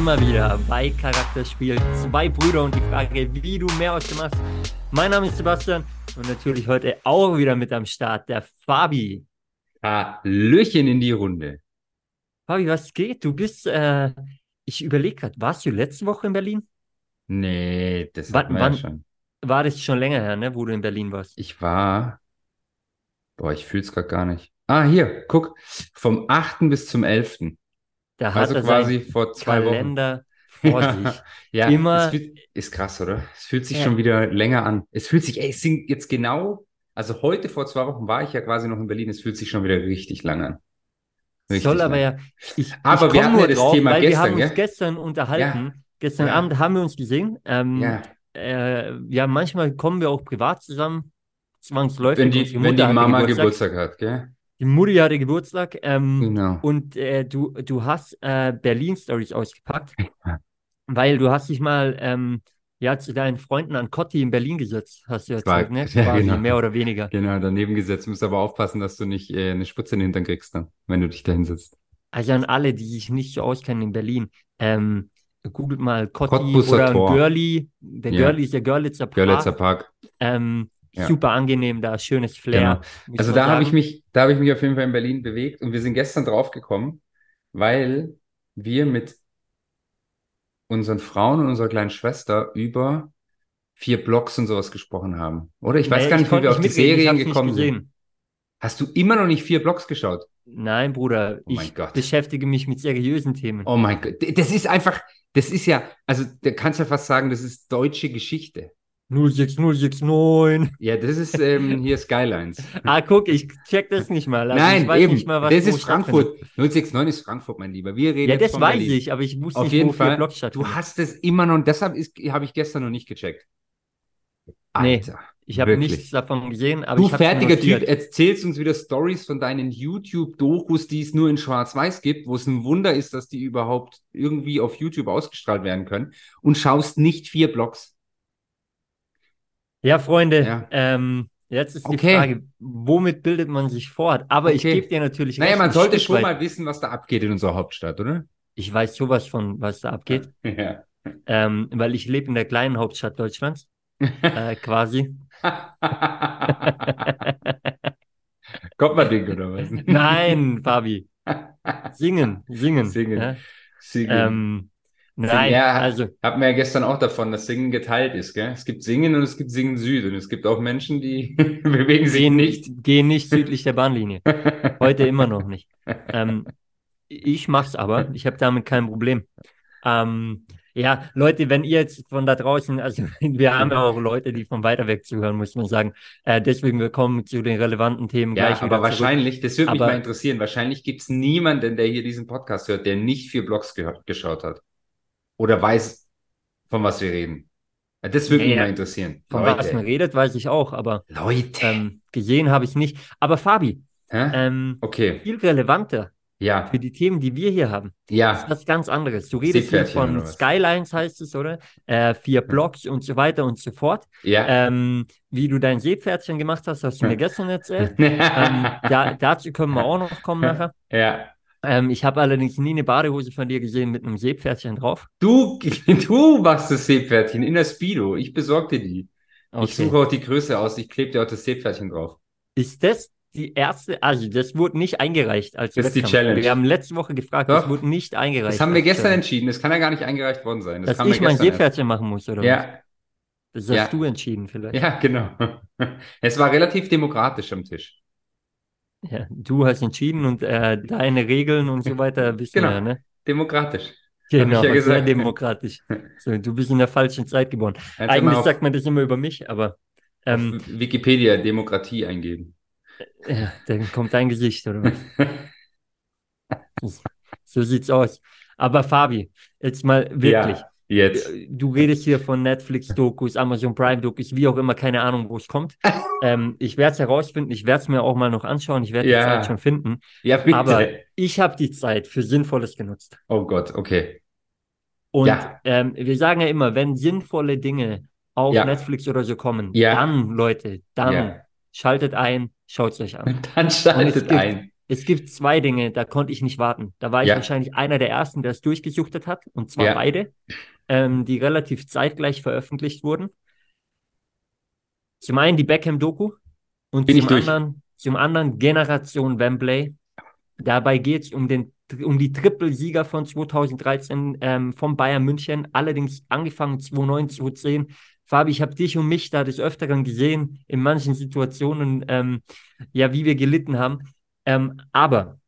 Sind wir wieder bei Charakterspiel. Zwei Brüder und die Frage, wie du mehr aus dem machst. Mein Name ist Sebastian und natürlich heute auch wieder mit am Start der Fabi. Hallöchen in die Runde. Fabi, was geht? Du bist, äh, ich überlege gerade, warst du letzte Woche in Berlin? Nee, das wann- ja schon. War das schon länger her, ne, wo du in Berlin warst? Ich war, boah, ich fühle es gerade gar nicht. Ah, hier, guck, vom 8. bis zum 11. Da hat Also er quasi vor zwei Wochen. Kalender vor Ja, sich. ja, Immer- fühlt, ist krass, oder? Es fühlt sich Ja. schon wieder länger an. Es fühlt sich, ey, es sind jetzt genau, also heute vor zwei Wochen war ich ja quasi noch in Berlin. Es fühlt sich schon wieder richtig lang an. Richtig Soll aber lang. ja. Ich, Aber ich wir hatten nur ja das drauf, Thema weil wir gestern, haben uns gell? gestern unterhalten. Gestern Ja. Abend haben wir uns gesehen. Ähm, Ja, äh, ja, manchmal kommen wir auch privat zusammen. Zwangsläufig. wenn die, wenn die Mama Geburtstag. Geburtstag hat, gell? Die Mutti hatte Geburtstag. Ähm, Genau. Und äh, du, du hast äh, Berlin-Stories ausgepackt, weil du hast dich mal ähm, ja, zu deinen Freunden an Kotti in Berlin gesetzt, hast du erzählt, ne? ja, Quasi, genau. mehr oder weniger. Genau, daneben gesetzt. Du musst aber aufpassen, dass du nicht äh, eine Spritze in den Hintern kriegst dann, wenn du dich da hinsetzt. Also an alle, die sich nicht so auskennen in Berlin, ähm, googelt mal Kotti Cottbusser oder. Görli. Der Ja. Görli ist der Görlitzer Park. Görlitzer Park. Ähm, Ja. Super angenehm da, schönes Flair. Genau. Also da habe ich mich, da habe ich mich auf jeden Fall in Berlin bewegt und wir sind gestern drauf gekommen, weil wir mit unseren Frauen und unserer kleinen Schwester über vier Blogs und sowas gesprochen haben. Oder? Ich weiß Nee, gar nicht, wie wir auf die Serien gekommen sind. Hast du immer noch nicht vier Blogs geschaut? Nein, Bruder, Oh ich Gott. beschäftige mich mit seriösen Themen. Oh mein Gott, das ist einfach, das ist ja, also da kannst du ja fast sagen, das ist deutsche Geschichte. 06069. Ja, das ist ähm, hier Skylines. Ah, guck, ich check das nicht mal. Also Nein, ich weiß eben. nicht mal, was das ist Frankfurt. stattfindet. 069 ist Frankfurt, mein Lieber. Wir reden Ja, das von weiß Berlin. ich, aber ich wusste Auf nicht, jeden Fall. Du hast es immer noch, und deshalb ist, habe ich gestern noch nicht gecheckt. Nee, Alter, Ich habe nichts davon gesehen, aber Du fertiger Typ, erzählst uns wieder Stories von deinen YouTube-Dokus, die es nur in Schwarz-Weiß gibt, wo es ein Wunder ist, dass die überhaupt irgendwie auf YouTube ausgestrahlt werden können und schaust nicht vier Blogs. Ja, Freunde, Ja. ähm, jetzt ist die Okay. Frage, womit bildet man sich fort? Aber ich Okay. gebe dir natürlich Naja, man sollte Stück schon weit. mal wissen, was da abgeht in unserer Hauptstadt, oder? Ich weiß sowas von, was da abgeht, Ja. ähm, weil ich lebe in der kleinen Hauptstadt Deutschlands, äh, quasi. Kopferding oder was? Nein, Fabi, singen, singen. Singen. Ja? Singen. Ähm, nein, ja, also Hatten wir ja gestern auch davon, dass Singen geteilt ist, gell? Es gibt Singen und es gibt Singen Süd und es gibt auch Menschen, die bewegen sich gehen nicht. gehen nicht südlich der Bahnlinie. Heute immer noch nicht. Ähm, ich mach's aber, ich habe damit kein Problem. Ähm, ja, Leute, wenn ihr jetzt von da draußen, also wir haben ja auch Leute, die von weiter weg zuhören, muss man sagen. Äh, deswegen wir kommen zu den relevanten Themen Ja, gleich aber zurück. wahrscheinlich, das würde mich Aber- mal interessieren, wahrscheinlich gibt es niemanden, der hier diesen Podcast hört, der nicht vier Blogs geschaut hat. Oder weiß, von was wir reden. Ja, Das würde mich Ja, mal interessieren. Von was man Leute, redet, weiß ich auch, aber Leute. ähm, gesehen habe ich nicht. Aber Fabi, ähm, Okay, viel relevanter ja, für die Themen, die wir hier haben, ist ja, was ganz anderes. Du redest hier von? Skylines, heißt es, oder? Äh, vier Blocks und so weiter und so fort. ja. Ähm, wie du dein Seepferdchen gemacht hast, hast du mir gestern erzählt. Ähm, ja, da, dazu können wir auch noch kommen nachher. Ähm, ich habe allerdings nie eine Badehose von dir gesehen mit einem Seepferdchen drauf. du, du machst das Seepferdchen in der Speedo. Ich besorge dir die. Ich Okay. suche auch die Größe aus. Ich klebe dir auch das Seepferdchen drauf. Ist das die erste? Also, das wurde nicht eingereicht als Das ist die Wettkampf. Challenge. Wir haben letzte Woche gefragt, Doch. das wurde nicht eingereicht. Das haben wir gestern Challenge. entschieden. Das kann ja gar nicht eingereicht worden sein. Das Dass ich mein. Seepferdchen machen muss, oder was? Ja, Das hast Ja. du entschieden, vielleicht. ja, genau. Es war relativ demokratisch am Tisch. Ja, du hast entschieden und äh, deine Regeln und so weiter wissen Genau. wir, ja, ne? Demokratisch. Genau, ja sehr demokratisch. So, du bist in der falschen Zeit geboren. Mal Eigentlich auf, sagt man das immer über mich, aber ähm, Wikipedia Demokratie eingeben. ja, dann kommt dein Gesicht, oder was? So sieht's aus. Aber Fabi, jetzt mal wirklich. Ja, jetzt. Du redest hier von Netflix-Dokus, Amazon Prime-Dokus, wie auch immer, keine Ahnung, wo es kommt. ähm, ich werde es herausfinden, ich werde es mir auch mal noch anschauen, ich werde die Ja. Zeit schon finden. Ja, bitte. Aber ich habe die Zeit für Sinnvolles genutzt. Oh Gott, okay. Und Ja. ähm, wir sagen ja immer, wenn sinnvolle Dinge auf Ja. Netflix oder so kommen, dann, Leute, dann schaltet ein, schaut es euch an. Dann schaltet ein. Es gibt zwei Dinge, da konnte ich nicht warten. Da war ich Ja. wahrscheinlich einer der ersten, der es durchgesuchtet hat, und zwar Ja. beide, ähm, die relativ zeitgleich veröffentlicht wurden. Zum einen die Beckham-Doku und Bin zum anderen, zum anderen Generation Wembley. Dabei geht es um den um die Trippelsieger von 2013 ähm, vom Bayern München, allerdings angefangen 2009, 2010. Fabi, ich habe dich und mich da des Öfteren gesehen, in manchen Situationen, ähm, ja, wie wir gelitten haben. Ähm, aber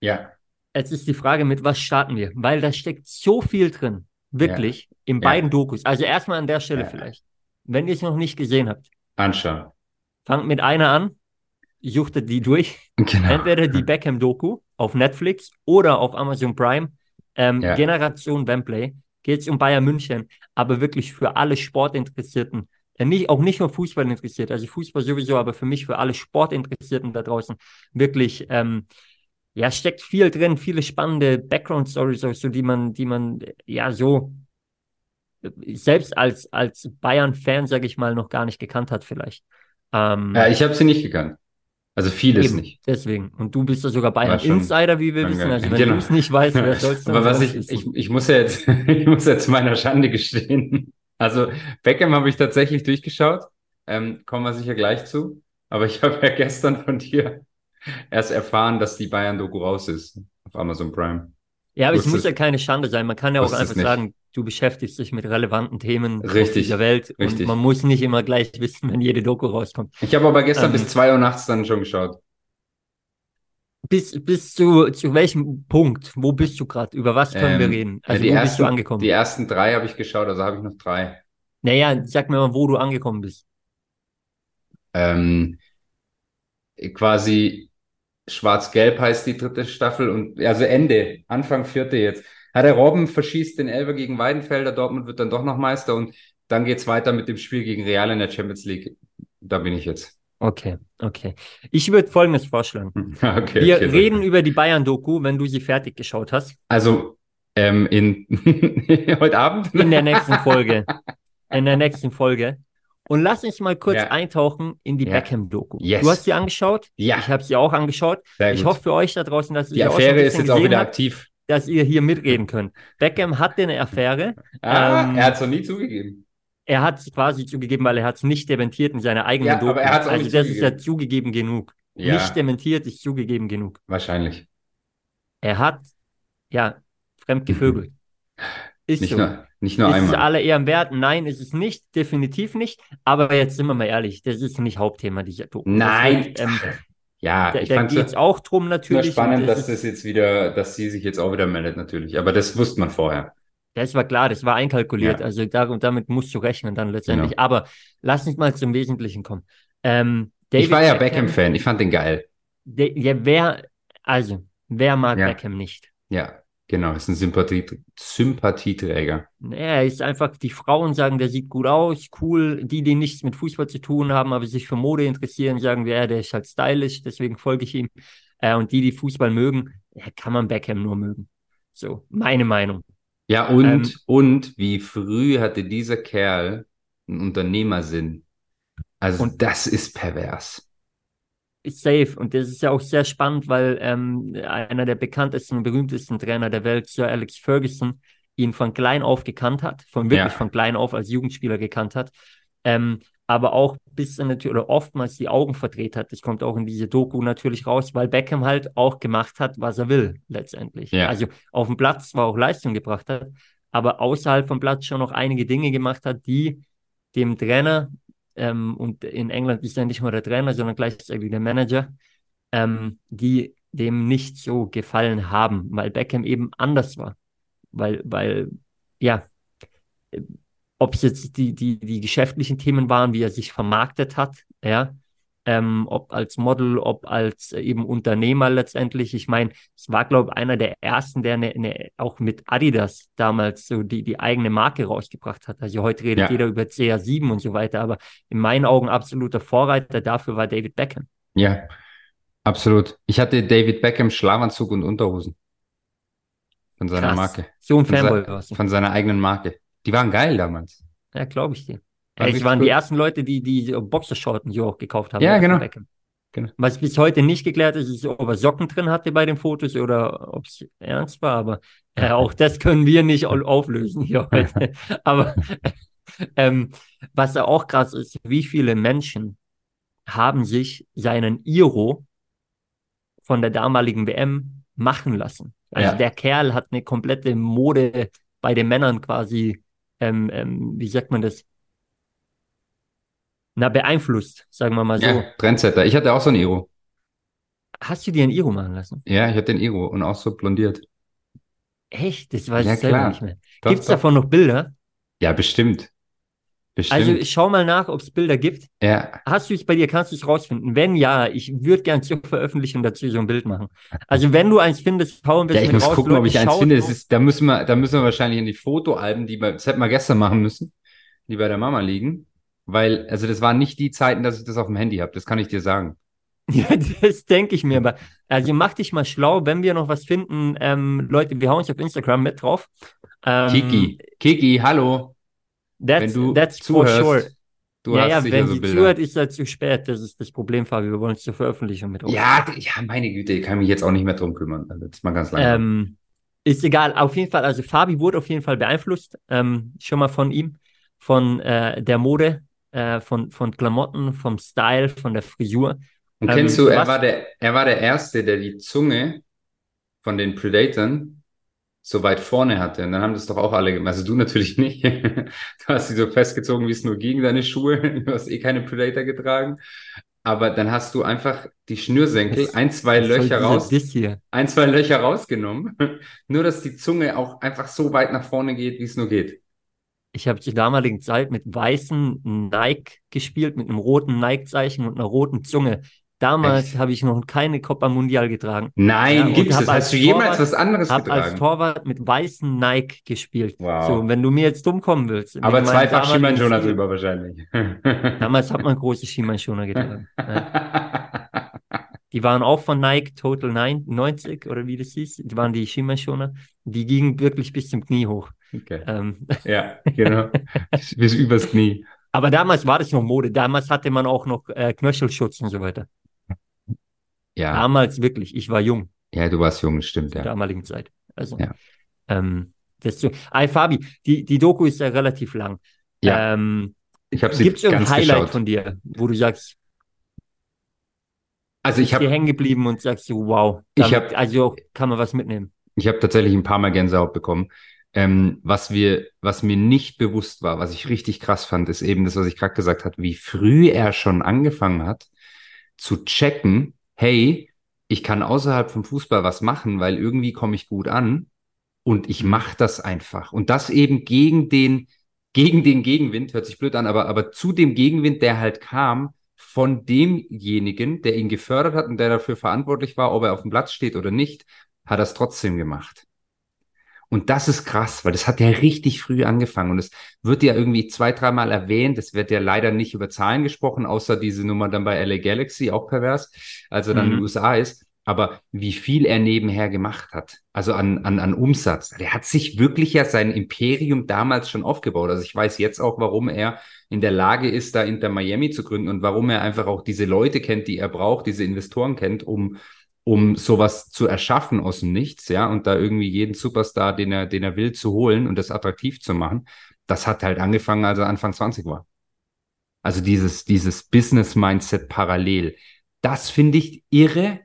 Ja, Jetzt ist die Frage, mit was starten wir? Weil da steckt so viel drin, wirklich, in Ja. beiden Dokus. Also erstmal an der Stelle Ja. vielleicht. Wenn ihr es noch nicht gesehen habt, anschauen. fangt mit einer an, suchtet die durch. Genau. Entweder die Beckham-Doku auf Netflix oder auf Amazon Prime. Ähm, Ja. Generation Wembley. Geht es um Bayern München, aber wirklich für alle Sportinteressierten. Äh, nicht, auch nicht nur Fußball interessiert, also Fußball sowieso, aber für mich, für alle Sportinteressierten da draußen, wirklich, ähm, ja, steckt viel drin, viele spannende Background-Stories, auch so, die man, die man, ja, so äh, selbst als, als Bayern-Fan, sage ich mal, noch gar nicht gekannt hat, vielleicht. Ähm, Ja, ich habe sie nicht gekannt. Also vieles Eben, nicht. deswegen. Und du bist ja sogar War schon- Bayern-Insider, wie wir wissen. Also wenn Genau. du es nicht weißt, wer soll's denn Aber was ich, ich, ich muss ja jetzt, ich muss jetzt meiner Schande gestehen. Also Beckham habe ich tatsächlich durchgeschaut. Ähm, kommen wir sicher gleich zu. Aber ich habe ja gestern von dir erst erfahren, dass die Bayern-Doku raus ist auf Amazon Prime. Ja, aber es muss ja keine Schande sein. Man kann ja auch einfach sagen, du beschäftigst dich mit relevanten Themen Richtig, dieser Welt richtig. und man muss nicht immer gleich wissen, wenn jede Doku rauskommt. Ich habe aber gestern Ähm. bis zwei Uhr nachts dann schon geschaut. Bis, bis zu, zu welchem Punkt? Wo bist du gerade? Über was können wir Ähm, reden? ja, Also die wo ersten, bist du angekommen? Die ersten drei habe ich geschaut, also habe ich noch drei. Naja, sag mir mal, wo du angekommen bist. Ähm, quasi Schwarz-Gelb heißt die dritte Staffel und also Ende, Anfang vierte jetzt. Ja, der Robben verschießt den Elber gegen Weidenfelder, Dortmund wird dann doch noch Meister und dann geht's weiter mit dem Spiel gegen Real in der Champions League. Da bin ich jetzt. Okay, okay. Ich würde Folgendes vorschlagen. Okay, Wir okay, reden über die Bayern-Doku, wenn du sie fertig geschaut hast. Also ähm, in heute Abend. In der nächsten Folge. In der nächsten Folge. Und lass uns mal kurz Ja. eintauchen in die Ja. Beckham-Doku. Yes. Du hast sie angeschaut. Ja, Ich habe sie auch angeschaut. sehr Ich gut. hoffe für euch da draußen, dass ihr Die Affäre ist jetzt auch wieder habt, aktiv. dass ihr hier mitreden könnt. Beckham hatte eine Affäre. Ah, Ähm, er hat es noch nie zugegeben. Er hat es quasi zugegeben, weil er hat es nicht dementiert in seiner eigenen Ja, Doku. aber er hat's auch also das ist ja zugegeben. zugegeben genug. Ja, Nicht dementiert ist zugegeben genug. wahrscheinlich. Er hat, ja, fremd gevögelt. Ist Nicht so. nur, nicht nur ist es einmal. alle Ehren wert? Nein, ist es nicht, definitiv nicht. Aber jetzt sind wir mal ehrlich, das ist nicht Hauptthema dieser Doku. Nein. Das wird, ähm, Ja, da ich da fand geht es auch drum nur natürlich. spannend, und dass das, ist, jetzt wieder, dass sie sich jetzt auch wieder meldet, natürlich. Aber das wusste man vorher. Das war klar, das war einkalkuliert. Ja. Also da, damit musst du rechnen dann letztendlich. Genau. Aber lass uns mal zum Wesentlichen kommen. Ähm, Ich war ja Beckham- Beckham-Fan, ich fand den geil. Der, ja, wer, also, wer mag Ja. Beckham nicht? Ja, genau, ist ein Sympathie Sympathieträger. Er ist einfach, die Frauen sagen, der sieht gut aus, cool. Die, die nichts mit Fußball zu tun haben, aber sich für Mode interessieren, sagen, ja, der ist halt stylisch, deswegen folge ich ihm. Äh, und die, die Fußball mögen, ja, kann man Beckham nur mögen. So, meine Meinung. Ja, und, Ähm, und wie früh hatte dieser Kerl einen Unternehmersinn. Also Und- das ist pervers. Ist safe. Und das ist ja auch sehr spannend, weil ähm, einer der bekanntesten und berühmtesten Trainer der Welt, Sir Alex Ferguson, ihn von klein auf gekannt hat, von wirklich Ja. von klein auf als Jugendspieler gekannt hat, ähm, aber auch bis er natürlich oder oftmals die Augen verdreht hat. Das kommt auch in diese Doku natürlich raus, weil Beckham halt auch gemacht hat, was er will, letztendlich. Ja. Also auf dem Platz zwar auch Leistung gebracht hat, aber außerhalb vom Platz schon noch einige Dinge gemacht hat, die dem Trainer, ähm, und in England ist er nicht mal der Trainer, sondern gleichzeitig der Manager, ähm, die dem nicht so gefallen haben, weil Beckham eben anders war. Weil, weil, ja, ob es jetzt die, die, die geschäftlichen Themen waren, wie er sich vermarktet hat, ja, ähm, ob als Model, ob als äh, eben Unternehmer letztendlich. Ich meine, es war, glaube ich, einer der ersten, der ne, ne, auch mit Adidas damals so die, die eigene Marke rausgebracht hat. Also heute redet Ja. jeder über CR7 und so weiter, aber in meinen Augen absoluter Vorreiter dafür war David Beckham. Ja, absolut. Ich hatte David Beckham Schlafanzug und Unterhosen. Von seiner Krass. Marke. So ein Von, Fanboy se warst du. von seiner eigenen Marke. Die waren geil damals. Ja, glaube ich dir. War richtig waren die gut. ersten Leute, die die Boxershorten so auch gekauft haben. Ja, genau. Genau. Was bis heute nicht geklärt ist, ist, ob er Socken drin hatte bei den Fotos oder ob es ernst war. Aber äh, auch das können wir nicht au- auflösen hier heute. Aber ähm, was auch krass ist, wie viele Menschen haben sich seinen Iro von der damaligen WM machen lassen. Also Ja. der Kerl hat eine komplette Mode bei den Männern quasi, ähm, ähm, wie sagt man das? Na, beeinflusst, sagen wir mal so. Ja, Trendsetter. Ich hatte auch so ein Iro. Hast du dir ein Iro machen lassen? Ja, ich hatte ein Iro und auch so blondiert. Echt? Das weiß Ja, ich selber klar. nicht mehr. Gibt es davon noch Bilder? Ja, bestimmt. Bestimmt. Also ich schau mal nach, ob es Bilder gibt. ja, Hast du es bei dir, kannst du es rausfinden? Wenn ja, ich würde gern zur Veröffentlichung dazu so ein Bild machen. Also wenn du eins findest, hau ein ja, bisschen ich mit muss raus. gucken, ob ich eins finde. Ist, da müssen wir, da müssen wir wahrscheinlich in die Fotoalben, die wir, das hätten wir gestern machen müssen, die bei der Mama liegen. Weil, also das waren nicht die Zeiten, dass ich das auf dem Handy habe. Das kann ich dir sagen. Ja, das denke ich mir. Aber also mach dich mal schlau, wenn wir noch was finden. Ähm, Leute, wir hauen es auf Instagram mit drauf. Ähm, Kiki, Kiki, hallo. That's, wenn du that's for zuhörst, sure. du ja, ja, wenn sie Bilder. zuhört, ist er zu spät. Das ist das Problem, Fabio. Wir wollen es zur Veröffentlichung mit drauf. Ja, ja, meine Güte, ich kann mich jetzt auch nicht mehr drum kümmern. Also, das ist mal ganz langsam. Ähm, ist egal, auf jeden Fall, also Fabi wurde auf jeden Fall beeinflusst, ähm, schon mal von ihm, von äh, der Mode, äh, von, von Klamotten, vom Style, von der Frisur. Und ähm, kennst du, er was- war der, er war der Erste, der die Zunge von den Predatoren so weit vorne hatte. Und dann haben das doch auch alle gemacht. Also du natürlich nicht. Du hast sie so festgezogen, wie es nur ging, deine Schuhe. Du hast eh keine Predator getragen. Aber dann hast du einfach die Schnürsenkel, ein, zwei Löcher raus, ein, zwei Löcher rausgenommen. Nur, dass die Zunge auch einfach so weit nach vorne geht, wie es nur geht. Ich habe zur damaligen Zeit mit weißen Nike gespielt, mit einem roten Nike-Zeichen und einer roten Zunge. Damals habe ich noch keine Copa Mundial getragen. Nein, Ja, hab das? als Hast du jemals Torwart- was anderes Habe als getragen? Torwart mit weißen Nike gespielt. Wow. So, wenn du mir jetzt dumm kommen willst. Aber zweifach Stil- drüber wahrscheinlich. Damals hat man große Schienbeinschoner getragen. Ja. Die waren auch von Nike Total 9, 90 oder wie das hieß. Die waren die Schienbeinschoner. Die gingen wirklich bis zum Knie hoch. Okay. Ähm, Ja, genau. Bis übers Knie. aber damals war das noch Mode. Damals hatte man auch noch äh, Knöchelschutz und so weiter. Ja, Damals wirklich. Ich war jung ja, du warst jung, stimmt, zur ja. damaligen Zeit. Also, Ja. ähm, das so. Ey, Fabi, die, die Doku ist ja relativ lang. Ja, Ähm, ich habe sie Gibt es irgendein Highlight geschaut. von dir, wo du sagst, Also ich habe hängen geblieben und sagst so, wow, Ich damit, hab- also kann man was mitnehmen. ich hab tatsächlich ein paar Mal Gänsehaut bekommen. Ähm, was wir, was mir nicht bewusst war, was ich richtig krass fand, ist eben das, was ich gerade gesagt habe, wie früh er schon angefangen hat zu checken, hey, ich kann außerhalb vom Fußball was machen, weil irgendwie komme ich gut an und ich mache das einfach. Und das eben gegen den, gegen den Gegenwind, hört sich blöd an, aber, aber zu dem Gegenwind, der halt kam von demjenigen, der ihn gefördert hat und der dafür verantwortlich war, ob er auf dem Platz steht oder nicht, hat er es trotzdem gemacht. Und das ist krass, weil das hat ja richtig früh angefangen und es wird ja irgendwie zwei, dreimal erwähnt. Es wird ja leider nicht über Zahlen gesprochen, außer diese Nummer dann bei LA Galaxy, auch pervers, als er dann in Mhm. den USA ist. Aber wie viel er nebenher gemacht hat, also an, an, an Umsatz. Der hat sich wirklich ja sein Imperium damals schon aufgebaut. Also ich weiß jetzt auch, warum er in der Lage ist, da Inter Miami zu gründen und warum er einfach auch diese Leute kennt, die er braucht, diese Investoren kennt, um, um sowas zu erschaffen aus dem Nichts, ja, und da irgendwie jeden Superstar, den er, den er will, zu holen und das attraktiv zu machen. Das hat halt angefangen, als er Anfang 20 war. Also dieses, dieses Business-Mindset parallel. Das finde ich irre.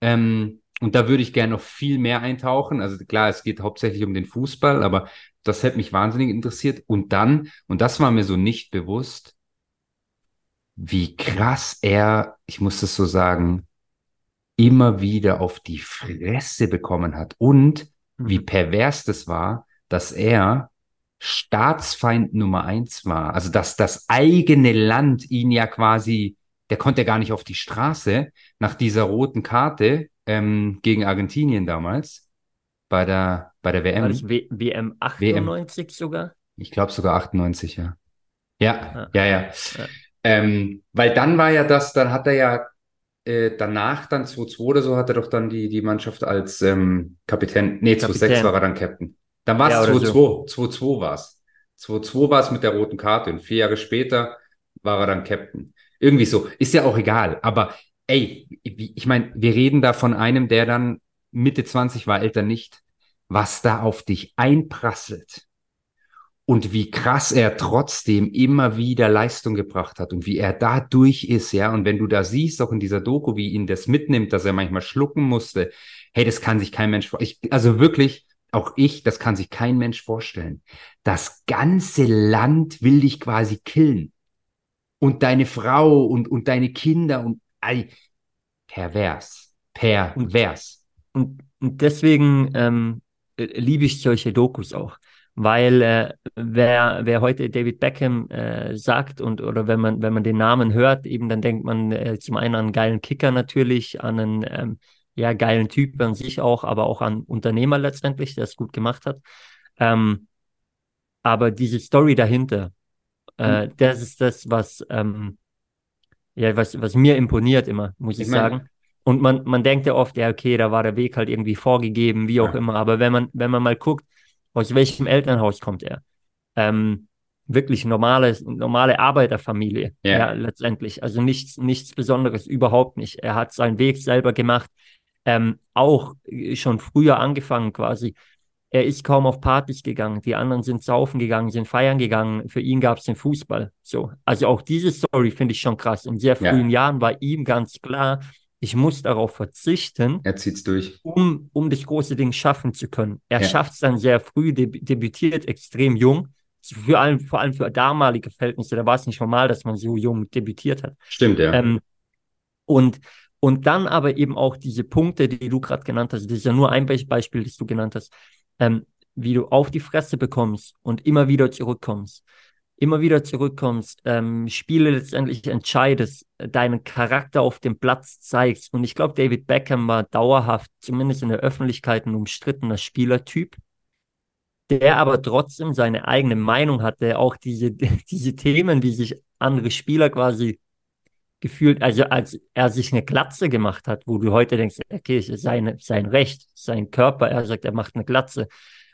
Ähm, und da würde ich gerne noch viel mehr eintauchen. Also klar, es geht hauptsächlich um den Fußball, aber das hätte mich wahnsinnig interessiert. Und dann, und das war mir so nicht bewusst, wie krass er, ich muss das so sagen, immer wieder auf die Fresse bekommen hat und wie pervers das war, dass er Staatsfeind Nummer eins war. Also dass das eigene Land ihn ja quasi, der konnte gar nicht auf die Straße nach dieser roten Karte ähm, gegen Argentinien damals bei der bei der War WM. das w WM 98 sogar? Ich glaube sogar 98, ja. Ja, Ja. ja, ja. Ja. Ähm, weil dann war ja das, dann hat er ja äh, danach dann 2-2 oder so hat er doch dann die, die Mannschaft als ähm, Kapitän, nee, 2-6 Kapitän. war er dann Captain. Dann war es oder 2-2, 2-2 war es. 2-2 war es mit der roten Karte und vier Jahre später war er dann Captain. Irgendwie so, ist ja auch egal, aber ey, ich meine, wir reden da von einem, der dann Mitte 20 war, älter nicht, was da auf dich einprasselt und wie krass er trotzdem immer wieder Leistung gebracht hat und wie er da durch ist, ja. Und wenn du da siehst, auch in dieser Doku, wie ihn das mitnimmt, dass er manchmal schlucken musste, hey, das kann sich kein Mensch vorstellen. Also wirklich, auch ich, das kann sich kein Mensch vorstellen. Das ganze Land will dich quasi killen. Und deine Frau und, und deine Kinder und ey, pervers. Pervers. Und, und deswegen ähm, liebe ich solche Dokus auch weil äh, wer, wer heute David Beckham äh, sagt und oder wenn man, wenn man den Namen hört, eben dann denkt man äh, zum einen an einen geilen Kicker natürlich, an einen ähm, ja, geilen Typ an sich auch, aber auch an Unternehmer letztendlich, der es gut gemacht hat. Ähm, aber diese Story dahinter, äh, mhm. das ist das, was, ähm, ja, was, was mir imponiert immer, muss ich, ich sagen. Und man, man denkt ja oft, ja, okay, da war der Weg halt irgendwie vorgegeben, wie auch ja. immer. Aber wenn man, wenn man mal guckt, aus welchem Elternhaus kommt er? Ähm, wirklich normale, normale Arbeiterfamilie, ja. ja. letztendlich. Also nichts, nichts Besonderes, überhaupt nicht. Er hat seinen Weg selber gemacht, ähm, auch schon früher angefangen quasi. Er ist kaum auf Partys gegangen, die anderen sind saufen gegangen, sind feiern gegangen. Für ihn gab es den Fußball. So, also auch diese Story finde ich schon krass. In sehr frühen ja. Jahren war ihm ganz klar, ich muss darauf verzichten, er zieht's durch. Um, um das große Ding schaffen zu können. Er ja. schafft es dann sehr früh, deb debütiert extrem jung. Für allem, vor allem für damalige Verhältnisse, da war es nicht normal, dass man so jung debütiert hat. Stimmt, ja. Ähm, und, und dann aber eben auch diese Punkte, die du gerade genannt hast, das ist ja nur ein Beispiel, das du genannt hast, ähm, wie du auf die Fresse bekommst und immer wieder zurückkommst immer wieder zurückkommst, ähm, Spiele letztendlich entscheidest, deinen Charakter auf dem Platz zeigst. Und ich glaube, David Beckham war dauerhaft, zumindest in der Öffentlichkeit, ein umstrittener Spielertyp, der aber trotzdem seine eigene Meinung hatte, auch diese, diese Themen, die sich andere Spieler quasi gefühlt, also als er sich eine Glatze gemacht hat, wo du heute denkst, okay, es ist sein, sein Recht, sein Körper, er sagt, er macht eine Glatze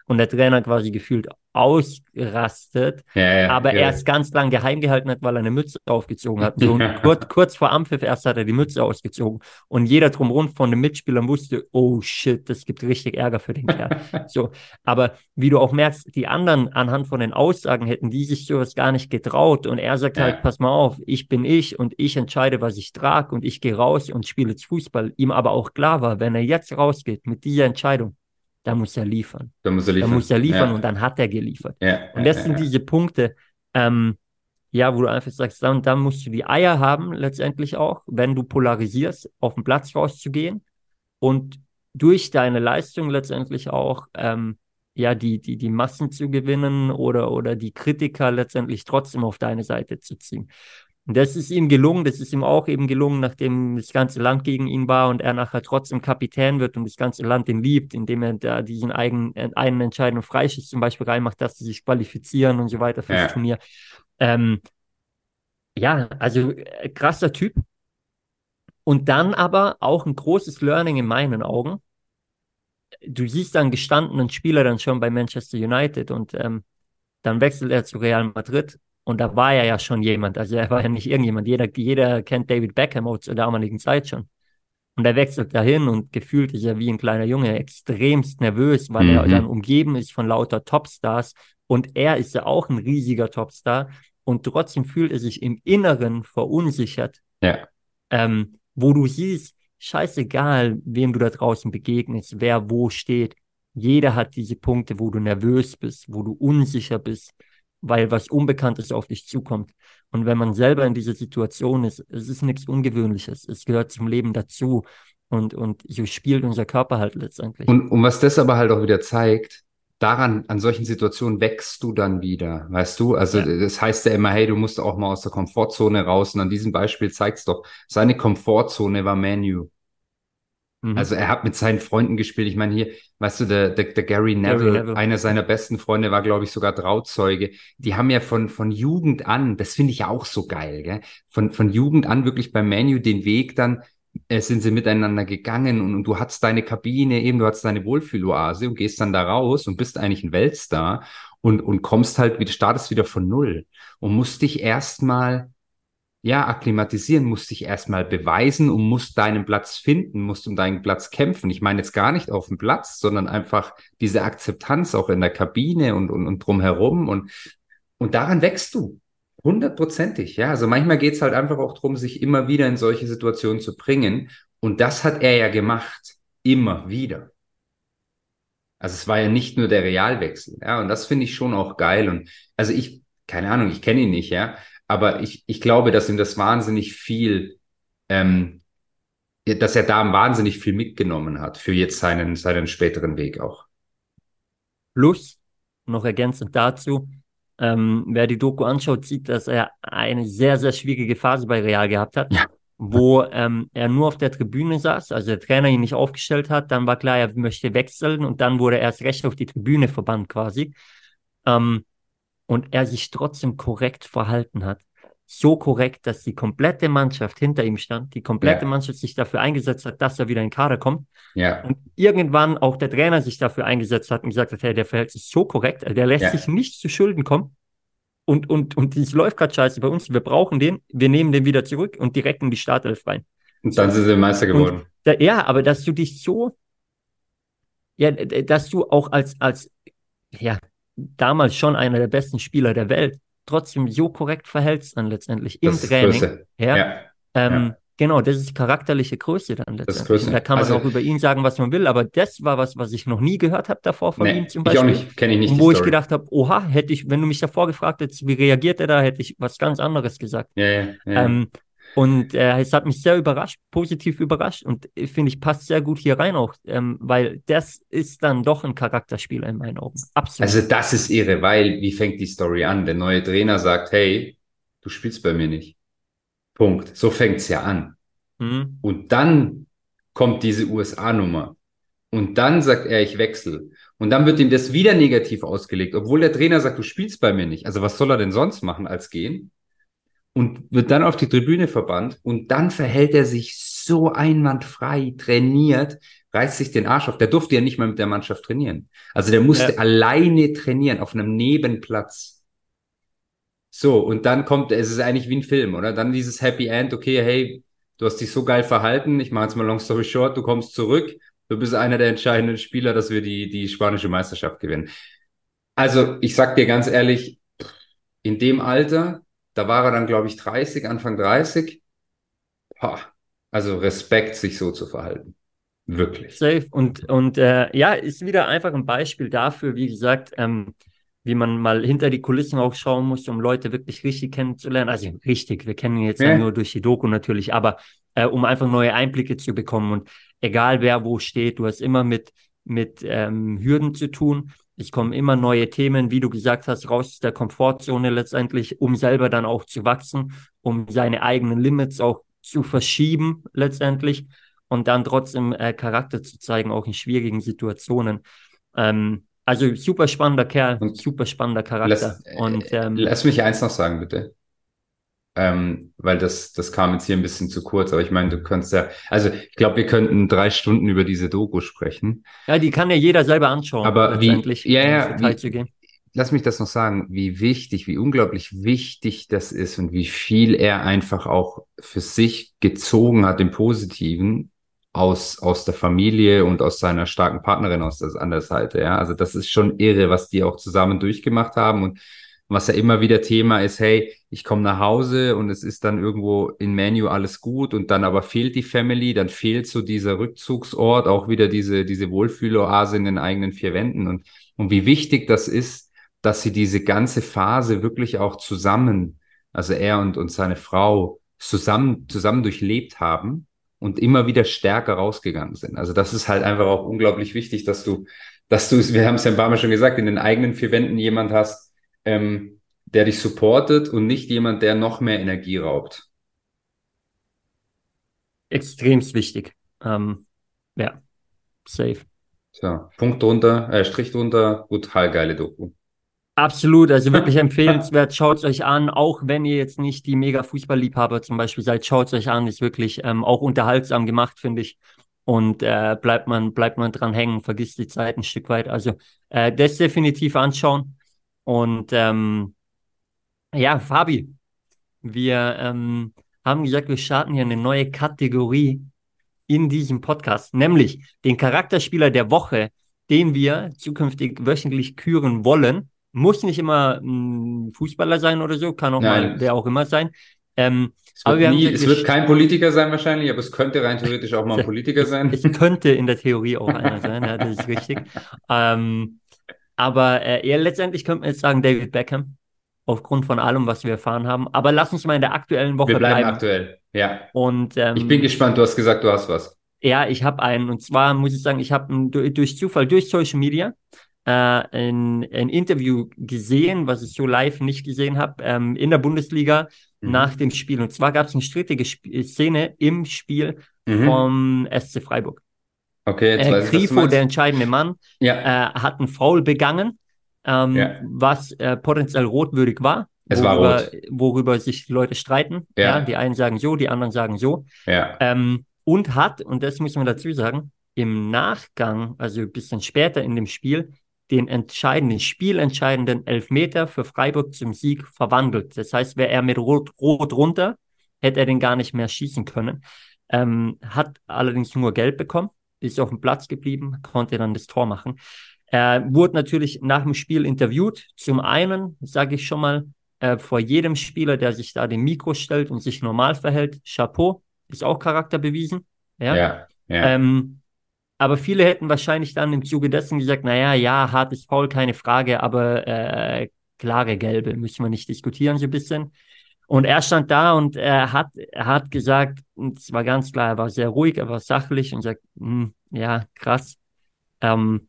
und der Trainer quasi gefühlt ausgerastet, ja, ja, aber ja. er es ganz lang geheim gehalten hat, weil er eine Mütze aufgezogen hat. So kurz, kurz vor Ampfiff erst hat er die Mütze ausgezogen und jeder drumherum von den Mitspielern wusste, oh shit, das gibt richtig Ärger für den Kerl. so, aber wie du auch merkst, die anderen anhand von den Aussagen hätten die sich sowas gar nicht getraut und er sagt halt, pass mal auf, ich bin ich und ich entscheide, was ich trage und ich gehe raus und spiele jetzt Fußball. Ihm aber auch klar war, wenn er jetzt rausgeht mit dieser Entscheidung, da muss er liefern. Da muss er liefern. Da muss er liefern ja. und dann hat er geliefert. Ja, und das ja, sind diese Punkte, ähm, ja, wo du einfach sagst, dann, dann musst du die Eier haben, letztendlich auch, wenn du polarisierst, auf den Platz rauszugehen und durch deine Leistung letztendlich auch ähm, ja, die, die, die Massen zu gewinnen oder, oder die Kritiker letztendlich trotzdem auf deine Seite zu ziehen. Und das ist ihm gelungen, das ist ihm auch eben gelungen, nachdem das ganze Land gegen ihn war und er nachher trotzdem Kapitän wird und das ganze Land ihn liebt, indem er da diesen eigenen, einen entscheidenden Freischuss zum Beispiel reinmacht, dass sie sich qualifizieren und so weiter für ja. das Turnier. Ähm, ja, also äh, krasser Typ. Und dann aber auch ein großes Learning in meinen Augen. Du siehst einen gestandenen Spieler dann schon bei Manchester United und ähm, dann wechselt er zu Real Madrid und da war er ja schon jemand. Also er war ja nicht irgendjemand. Jeder, jeder kennt David Beckham aus zur damaligen Zeit schon. Und er wechselt dahin und gefühlt ist er wie ein kleiner Junge extremst nervös, weil mhm. er dann umgeben ist von lauter Topstars. Und er ist ja auch ein riesiger Topstar. Und trotzdem fühlt er sich im Inneren verunsichert. Ja. Ähm, wo du siehst, scheißegal, wem du da draußen begegnest, wer wo steht. Jeder hat diese Punkte, wo du nervös bist, wo du unsicher bist weil was Unbekanntes auf dich zukommt. Und wenn man selber in dieser Situation ist, es ist nichts Ungewöhnliches. Es gehört zum Leben dazu. Und, und so spielt unser Körper halt letztendlich. Und, und was das aber halt auch wieder zeigt, daran, an solchen Situationen wächst du dann wieder, weißt du? Also ja. das heißt ja immer, hey, du musst auch mal aus der Komfortzone raus. Und an diesem Beispiel zeigst doch, seine Komfortzone war Menu. Mhm. Also er hat mit seinen Freunden gespielt. Ich meine, hier, weißt du, der, der, der Gary, Neville, Gary Neville, einer seiner besten Freunde, war, glaube ich, sogar Trauzeuge. Die haben ja von, von Jugend an, das finde ich ja auch so geil, gell? Von, von Jugend an wirklich beim Menu den Weg dann äh, sind sie miteinander gegangen und, und, du hattest deine Kabine, eben du hattest deine Wohlfühloase und gehst dann da raus und bist eigentlich ein Weltstar und, und kommst halt wieder, startest wieder von Null und musst dich erstmal ja, akklimatisieren, musst dich erstmal beweisen und musst deinen Platz finden, musst um deinen Platz kämpfen. Ich meine jetzt gar nicht auf dem Platz, sondern einfach diese Akzeptanz auch in der Kabine und, und, und drumherum und, und daran wächst du. Hundertprozentig, ja. Also manchmal geht es halt einfach auch darum, sich immer wieder in solche Situationen zu bringen. Und das hat er ja gemacht. Immer wieder. Also es war ja nicht nur der Realwechsel, ja. Und das finde ich schon auch geil. Und also ich, keine Ahnung, ich kenne ihn nicht, ja. Aber ich, ich glaube, dass ihm das wahnsinnig viel, ähm, dass er da wahnsinnig viel mitgenommen hat für jetzt seinen, seinen späteren Weg auch. Plus, noch ergänzend dazu, ähm, wer die Doku anschaut, sieht, dass er eine sehr, sehr schwierige Phase bei Real gehabt hat, ja. wo ähm, er nur auf der Tribüne saß, also der Trainer ihn nicht aufgestellt hat. Dann war klar, er möchte wechseln und dann wurde er erst recht auf die Tribüne verbannt quasi. Ähm, und er sich trotzdem korrekt verhalten hat. So korrekt, dass die komplette Mannschaft hinter ihm stand, die komplette ja. Mannschaft sich dafür eingesetzt hat, dass er wieder in den Kader kommt. Ja. Und irgendwann auch der Trainer sich dafür eingesetzt hat und gesagt hat, hey, der verhält sich so korrekt, der lässt ja. sich nicht zu Schulden kommen. Und, und, und es läuft gerade scheiße bei uns, wir brauchen den, wir nehmen den wieder zurück und direkt in die Startelf rein. Und dann sind sie Meister geworden. Da, ja, aber dass du dich so, ja, dass du auch als, als, ja, damals schon einer der besten Spieler der Welt, trotzdem so korrekt verhältst dann letztendlich im Training. Ja, ja. Ähm, ja. Genau, das ist charakterliche Größe dann letztendlich. Da kann man also, auch über ihn sagen, was man will, aber das war was, was ich noch nie gehört habe davor von nee, ihm zum Beispiel. Ich auch nicht, kenne ich nicht. Wo ich gedacht habe, oha, hätte ich, wenn du mich davor gefragt hättest, wie reagiert er da, hätte ich was ganz anderes gesagt. Ja, ja, ja. Ähm, und äh, es hat mich sehr überrascht, positiv überrascht und finde ich passt sehr gut hier rein auch, ähm, weil das ist dann doch ein Charakterspieler in meinen Augen. Absolut. Also das ist irre, weil wie fängt die Story an? Der neue Trainer sagt, hey, du spielst bei mir nicht. Punkt. So fängt's ja an. Mhm. Und dann kommt diese USA-Nummer. Und dann sagt er, ich wechsle. Und dann wird ihm das wieder negativ ausgelegt, obwohl der Trainer sagt, du spielst bei mir nicht. Also was soll er denn sonst machen als gehen? Und wird dann auf die Tribüne verbannt und dann verhält er sich so einwandfrei, trainiert, reißt sich den Arsch auf. Der durfte ja nicht mal mit der Mannschaft trainieren. Also der musste ja. alleine trainieren auf einem Nebenplatz. So, und dann kommt, es ist eigentlich wie ein Film, oder? Dann dieses Happy End, okay, hey, du hast dich so geil verhalten, ich mache jetzt mal long story short, du kommst zurück, du bist einer der entscheidenden Spieler, dass wir die, die spanische Meisterschaft gewinnen. Also, ich sag dir ganz ehrlich, in dem Alter, da war er dann, glaube ich, 30, Anfang 30. Boah, also Respekt, sich so zu verhalten. Wirklich. Safe. Und, und äh, ja, ist wieder einfach ein Beispiel dafür, wie gesagt, ähm, wie man mal hinter die Kulissen auch schauen muss, um Leute wirklich richtig kennenzulernen. Also richtig, wir kennen ihn jetzt ja. nur durch die Doku natürlich, aber äh, um einfach neue Einblicke zu bekommen. Und egal wer wo steht, du hast immer mit, mit ähm, Hürden zu tun. Es kommen immer neue Themen, wie du gesagt hast, raus aus der Komfortzone letztendlich, um selber dann auch zu wachsen, um seine eigenen Limits auch zu verschieben letztendlich und dann trotzdem äh, Charakter zu zeigen, auch in schwierigen Situationen. Ähm, also super spannender Kerl, und super spannender Charakter. Lass, und, ähm, lass mich eins noch sagen, bitte ähm, weil das, das kam jetzt hier ein bisschen zu kurz. Aber ich meine, du könntest ja, also ich glaube, wir könnten drei Stunden über diese Doku sprechen. Ja, die kann ja jeder selber anschauen. Aber wie, ja, ja, wie, lass mich das noch sagen, wie wichtig, wie unglaublich wichtig das ist und wie viel er einfach auch für sich gezogen hat im Positiven aus, aus der Familie und aus seiner starken Partnerin aus der, an der Seite. Ja, also das ist schon irre, was die auch zusammen durchgemacht haben und was ja immer wieder Thema ist, hey, ich komme nach Hause und es ist dann irgendwo in Menu alles gut und dann aber fehlt die Family, dann fehlt so dieser Rückzugsort, auch wieder diese, diese Wohlfühloase in den eigenen vier Wänden und, und wie wichtig das ist, dass sie diese ganze Phase wirklich auch zusammen, also er und, und seine Frau zusammen, zusammen durchlebt haben und immer wieder stärker rausgegangen sind. Also das ist halt einfach auch unglaublich wichtig, dass du, dass du, wir haben es ja ein paar Mal schon gesagt, in den eigenen vier Wänden jemand hast, ähm, der dich supportet und nicht jemand, der noch mehr Energie raubt. Extremst wichtig. Ähm, ja, safe. So, Punkt drunter, äh, Strich drunter, brutal geile Doku. Absolut, also wirklich empfehlenswert. Schaut es euch an, auch wenn ihr jetzt nicht die mega Fußballliebhaber zum Beispiel seid, schaut es euch an, ist wirklich ähm, auch unterhaltsam gemacht, finde ich. Und äh, bleibt man bleibt man dran hängen, vergisst die Zeit ein Stück weit. Also äh, das definitiv anschauen. Und ähm, ja, Fabi, wir ähm, haben gesagt, wir starten hier eine neue Kategorie in diesem Podcast, nämlich den Charakterspieler der Woche, den wir zukünftig wöchentlich küren wollen. Muss nicht immer ein Fußballer sein oder so, kann auch Nein. mal wer auch immer sein. Ähm, Es aber wird, wir nie, es wir wird kein Politiker sein wahrscheinlich, aber es könnte rein theoretisch auch mal ein Politiker sein. Es könnte in der Theorie auch einer sein, ja, das ist richtig. Ähm, aber äh, ja, letztendlich könnte man jetzt sagen David Beckham, aufgrund von allem, was wir erfahren haben. Aber lass uns mal in der aktuellen Woche Wir bleiben bleiben. aktuell. Ja. Und ähm, Ich bin gespannt, du hast gesagt, du hast was. ja, ich habe einen. Und zwar muss ich sagen, ich habe durch, durch Zufall, durch Social Media, äh, ein, ein Interview gesehen, was ich so live nicht gesehen habe, ähm, in der Bundesliga Mhm. nach dem Spiel. Und zwar gab es eine strittige Sp Szene im Spiel Mhm. vom SC Freiburg. Okay, jetzt Äh, weiß ich, was Grifo, der entscheidende Mann, Ja, äh, hat einen Foul begangen, ähm, Ja. was äh, potenziell rotwürdig war. Es war worüber, rot. worüber sich die Leute streiten. Ja. Ja. die einen sagen so, die anderen sagen so. ja. Ähm, und hat, und das muss man dazu sagen, im Nachgang, also ein bisschen später in dem Spiel, den entscheidenden, spielentscheidenden Elfmeter für Freiburg zum Sieg verwandelt. Das heißt, wäre er mit Rot, Rot runter, hätte er den gar nicht mehr schießen können. Ähm, hat allerdings nur Gelb bekommen, ist auf dem Platz geblieben, konnte dann das Tor machen. Er wurde natürlich nach dem Spiel interviewt. Zum einen, sage ich schon mal, äh, vor jedem Spieler, der sich da dem Mikro stellt und sich normal verhält, Chapeau, ist auch Charakter bewiesen. Ja. Ja, ja. Ähm, aber viele hätten wahrscheinlich dann im Zuge dessen gesagt, naja, ja, hartes Foul, keine Frage, aber äh, klare Gelbe, müssen wir nicht diskutieren so ein bisschen. Und er stand da und er hat, er hat gesagt, und es war ganz klar, er war sehr ruhig, er war sachlich und sagt, hm, ja, krass. Ähm,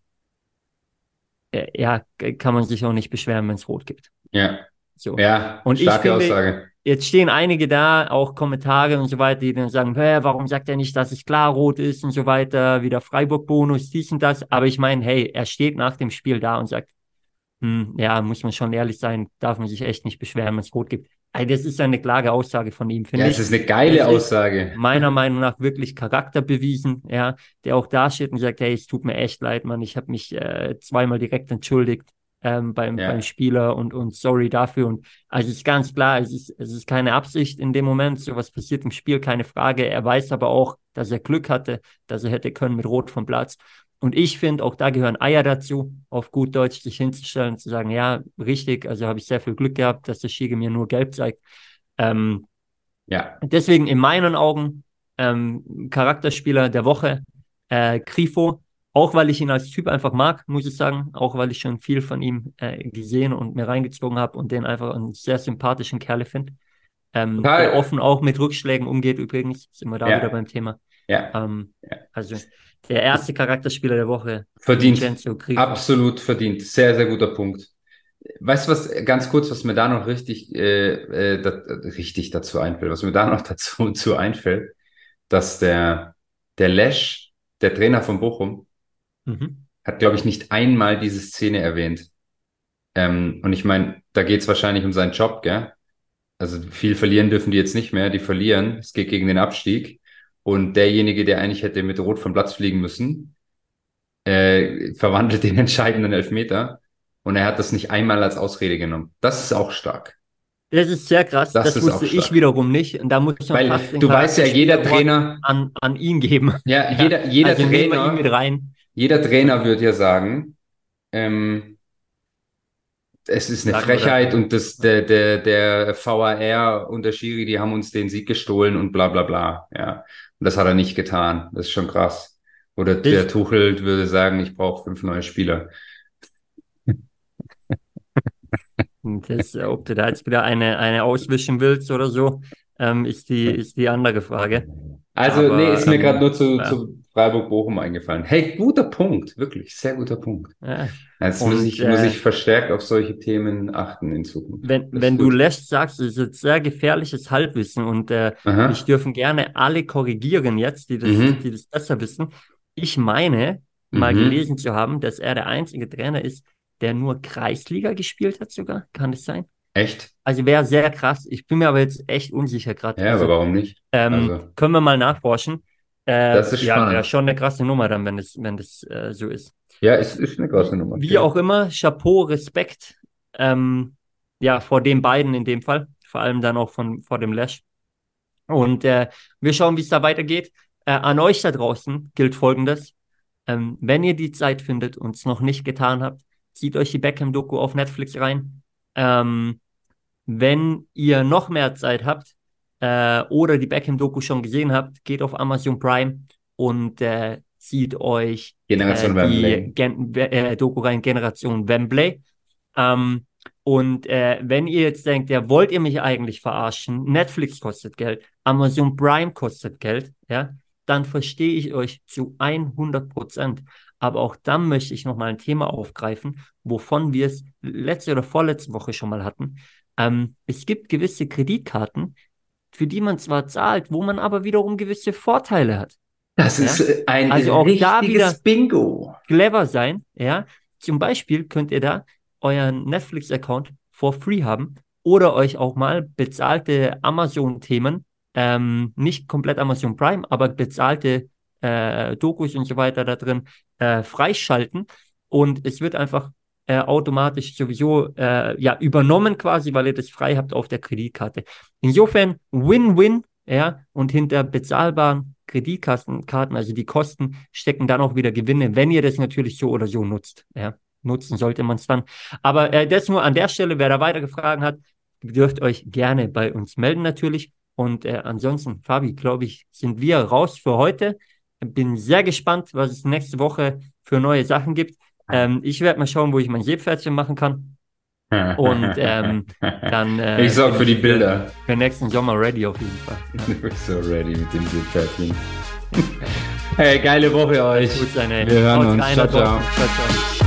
äh, ja, kann man sich auch nicht beschweren, wenn es rot gibt. ja, So. ja. Und ich Starke finde- Aussage. Jetzt stehen einige da, auch Kommentare und so weiter, die dann sagen, Hä, warum sagt er nicht, dass es klar rot ist und so weiter, wieder Freiburg-Bonus, dies und das. Aber ich meine, hey, er steht nach dem Spiel da und sagt, hm, ja, muss man schon ehrlich sein, darf man sich echt nicht beschweren, wenn es rot gibt. Das ist eine klare Aussage von ihm, finde Ja, ich. es ist eine geile Das ist- Aussage. Meiner Meinung nach wirklich Charakter bewiesen, ja, der auch da steht und sagt, hey, es tut mir echt leid, Mann, ich habe mich äh, zweimal direkt entschuldigt ähm, beim, Ja. beim Spieler und, und sorry dafür. Und also es ist ganz klar, es ist, es ist keine Absicht in dem Moment, sowas passiert im Spiel, keine Frage. Er weiß aber auch, dass er Glück hatte, dass er hätte können mit Rot vom Platz. Und ich finde, auch da gehören Eier dazu, auf gut Deutsch sich hinzustellen und zu sagen, ja, richtig, also habe ich sehr viel Glück gehabt, dass der Schiege mir nur gelb zeigt. Ähm, Ja, Deswegen in meinen Augen ähm, Charakterspieler der Woche, äh, Grifo, auch weil ich ihn als Typ einfach mag, muss ich sagen, auch weil ich schon viel von ihm äh, gesehen und mir reingezogen habe und den einfach einen sehr sympathischen Kerl finde. Ähm, der offen auch mit Rückschlägen umgeht übrigens, sind wir da Ja. wieder beim Thema. Ja. Ähm, Ja. Also der erste Charakterspieler der Woche, Verdient. Absolut verdient. Sehr, sehr guter Punkt. Weißt du was, ganz kurz, was mir da noch richtig, äh, äh, da, richtig dazu einfällt, was mir da noch dazu, dazu einfällt, dass der, der Lesch, der Trainer von Bochum, Mhm. hat, glaube ich, nicht einmal diese Szene erwähnt. Ähm, und ich meine, da geht's wahrscheinlich um seinen Job, gell? Also viel verlieren dürfen die jetzt nicht mehr, die verlieren. Es geht gegen den Abstieg. Und derjenige, der eigentlich hätte mit Rot vom Platz fliegen müssen, äh, verwandelt den entscheidenden Elfmeter. Und er hat das nicht einmal als Ausrede genommen. Das ist auch stark. Das ist sehr krass, Das das, wusste ich wiederum nicht. Und da muss man Weil fast du weißt ja, jeder Trainer, an, an ihn geben. ja, jeder, jeder also ihn mit Trainer, rein. jeder Trainer wird ja sagen, ähm, es ist eine Sagen Frechheit und das, der, der, der VAR und der Schiri, die haben uns den Sieg gestohlen und bla bla bla. Ja. Und das hat er nicht getan. Das ist schon krass. Oder der Tuchel würde sagen, ich brauche fünf neue Spieler. Das, ob du da jetzt wieder eine, eine auswischen willst oder so, ähm, ist die, ist die andere Frage. Also, Aber, nee, ist mir ähm, gerade nur zu, ja. zu Freiburg-Bochum eingefallen. Hey, guter Punkt, wirklich, sehr guter Punkt. Ja. Jetzt Und, muss ich, äh, muss ich verstärkt auf solche Themen achten in Zukunft. Wenn, Das wenn du lässt, sagst, es ist jetzt sehr gefährliches Halbwissen und äh, mich dürfen gerne alle korrigieren jetzt, die das, Mhm. die das besser wissen. Ich meine, mal Mhm. gelesen zu haben, dass er der einzige Trainer ist, der nur Kreisliga gespielt hat sogar. Kann das sein? Echt? Also wäre sehr krass. Ich bin mir aber jetzt echt unsicher gerade. Ja, also, aber warum nicht? ähm, also- können wir mal nachforschen. Äh, Das ist ja, spannend. wäre schon eine krasse Nummer dann, wenn das, wenn das äh, so ist. Ja, es ist eine große Nummer. Wie auch immer, Chapeau, Respekt, ähm, ja, vor den beiden in dem Fall, vor allem dann auch von vor dem Lash. Und äh, wir schauen, wie es da weitergeht. Äh, an euch da draußen gilt Folgendes. Ähm, wenn ihr die Zeit findet und es noch nicht getan habt, zieht euch die Beckham-Doku auf Netflix rein. Ähm, wenn ihr noch mehr Zeit habt äh, oder die Beckham-Doku schon gesehen habt, geht auf Amazon Prime und äh, zieht euch Generation äh, die. Gen äh, Doku rein, Generation Wembley. Ähm, und äh, wenn ihr jetzt denkt, ja, wollt ihr mich eigentlich verarschen? Netflix kostet Geld, Amazon Prime kostet Geld, ja, dann verstehe ich euch zu 100 Prozent. Aber auch dann möchte ich nochmal ein Thema aufgreifen, wovon wir es letzte oder vorletzte Woche schon mal hatten. Ähm, es gibt gewisse Kreditkarten, für die man zwar zahlt, wo man aber wiederum gewisse Vorteile hat. Das Ja? ist äh, ein Also auch da wieder- Bingo. Clever sein, ja. Zum Beispiel könnt ihr da euren Netflix-Account for free haben oder euch auch mal bezahlte Amazon-Themen, ähm, nicht komplett Amazon Prime, aber bezahlte äh, Dokus und so weiter da drin äh, freischalten und es wird einfach äh, automatisch sowieso äh, ja übernommen quasi, weil ihr das frei habt auf der Kreditkarte. Insofern Win-Win, ja, und hinter bezahlbaren Kreditkarten, Karten, also die Kosten, stecken dann auch wieder Gewinne, wenn ihr das natürlich so oder so nutzt. Ja, nutzen sollte man es dann. Aber äh, das nur an der Stelle, wer da weiter gefragt hat, dürft euch gerne bei uns melden natürlich. Und äh, ansonsten, Fabi, glaube ich, sind wir raus für heute. Bin sehr gespannt, was es nächste Woche für neue Sachen gibt. Ähm, ich werde mal schauen, wo ich mein Seepferdchen machen kann. Und ähm, dann äh, ich sorge für die Bilder. für nächsten Sommer ready auf jeden Fall. Du bist so ready mit dem Seepferdchen. hey, geile Woche euch. Gut, seine Wir hören Haut uns. rein, Ciao, ciao. ciao, ciao.